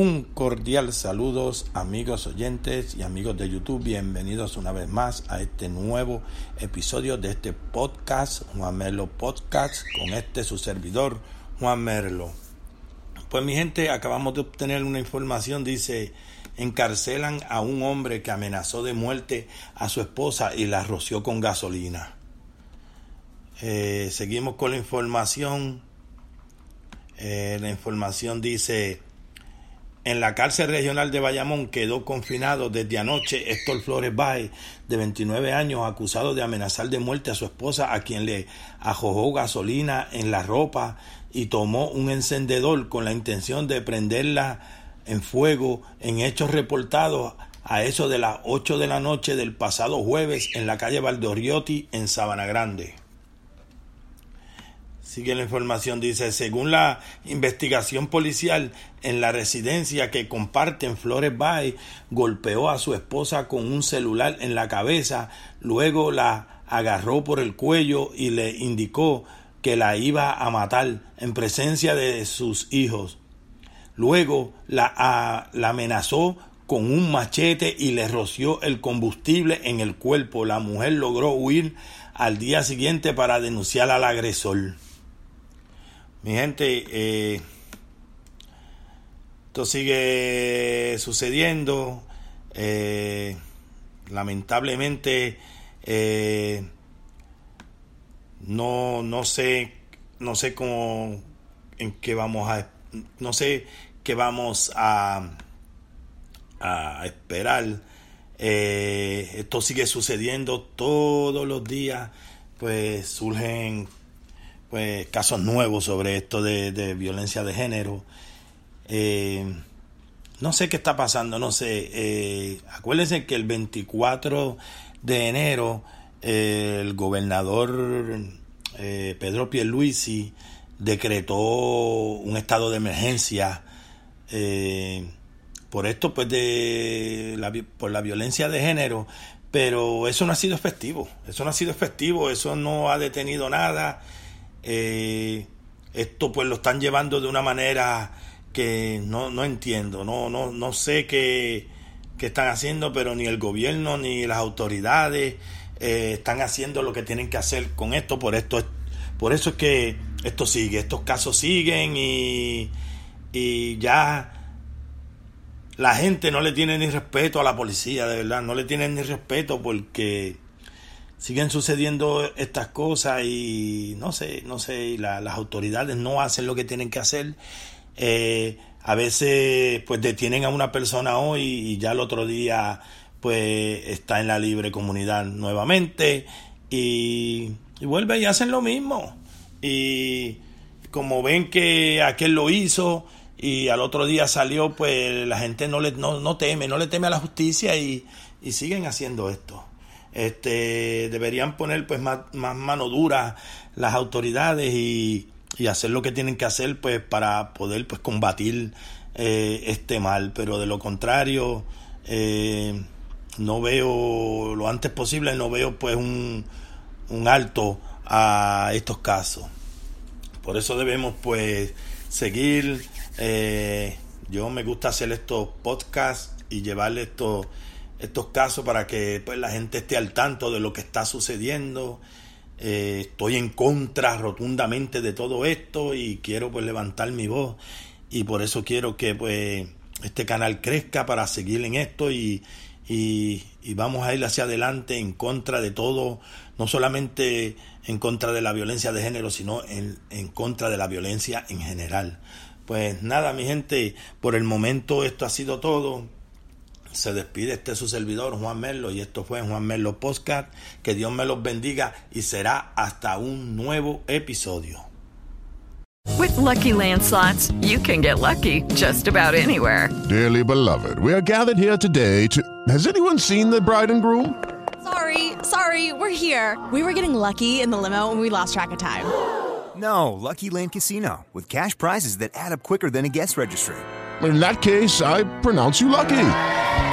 Un cordial saludos, amigos oyentes y amigos de YouTube. Bienvenidos una vez más a este nuevo episodio de este podcast, Juan Merlo Podcast, con este su servidor, Juan Merlo. Pues mi gente, acabamos de obtener una información, dice, encarcelan a un hombre que amenazó de muerte a su esposa y la roció con gasolina. Eh, seguimos con la información. Eh, la información dice, en la cárcel regional de Bayamón quedó confinado desde anoche Héctor Flores Bay, de 29 años, acusado de amenazar de muerte a su esposa, a quien le ajojó gasolina en la ropa y tomó un encendedor con la intención de prenderla en fuego en hechos reportados a eso de las 8 de la noche del pasado jueves en la calle Valdoriotti en Sabana Grande. Sigue la información, dice, según la investigación policial, en la residencia que comparten Flores Bay, golpeó a su esposa con un celular en la cabeza, luego la agarró por el cuello y le indicó que la iba a matar en presencia de sus hijos. Luego la, la amenazó con un machete y le roció el combustible en el cuerpo. La mujer logró huir al día siguiente para denunciar al agresor. Mi gente, eh, esto sigue sucediendo. Eh, lamentablemente, eh, no, no sé, no sé cómo, en qué vamos a, no sé qué vamos a, a esperar. esto sigue sucediendo todos los días, pues surgen pues, casos nuevos sobre esto de, violencia de género. Eh, no sé qué está pasando, no sé. Eh, acuérdense que el 24 de enero eh, el gobernador Pedro Pierluisi decretó un estado de emergencia por esto, pues de por la violencia de género, pero eso no ha sido efectivo, eso no ha sido efectivo, eso no ha detenido nada. Eh, esto pues lo están llevando de una manera que no, no entiendo, no, no, no sé qué, qué, están haciendo, pero ni el gobierno ni las autoridades eh, están haciendo lo que tienen que hacer con esto, por esto por eso es que esto sigue, estos casos siguen y, y ya la gente no le tiene ni respeto a la policía, de verdad, no le tienen ni respeto porque siguen sucediendo estas cosas y no sé, no sé, las autoridades no hacen lo que tienen que hacer. Eh, a veces pues detienen a una persona hoy y ya el otro día pues está en la libre comunidad nuevamente y, vuelve y hacen lo mismo. Y como ven que aquel lo hizo y al otro día salió, pues la gente no le no, no teme, no le teme a la justicia y siguen haciendo esto. Este, deberían poner pues más, mano dura las autoridades y, hacer lo que tienen que hacer pues para poder pues combatir eh, este mal. Pero de lo contrario, eh, no veo lo antes posible, no veo pues un, un alto a estos casos. Por eso debemos pues seguir. Eh, yo me gusta hacer estos podcasts y llevarle estos estos casos para que pues, la gente esté al tanto de lo que está sucediendo. Eh, estoy en contra rotundamente de todo esto y quiero pues levantar mi voz y por eso quiero que pues este canal crezca para seguir en esto y, y, vamos a ir hacia adelante en contra de todo, no solamente en contra de la violencia de género, sino en, en contra de la violencia en general. Pues nada, mi gente, por el momento esto ha sido todo se despide este su servidor Juan Merlo y esto fue Juan Merlo Podcast. Que Dios me los bendiga y será hasta un nuevo episodio. With Lucky Land slots, you can get lucky just about anywhere. Dearly beloved, we are gathered here today to. Has anyone seen the bride and groom? Sorry, sorry, we're here. We were getting lucky in the limo and we lost track of time. No, Lucky Land Casino, with cash prizes that add up quicker than a guest registry. In that case, I pronounce you lucky.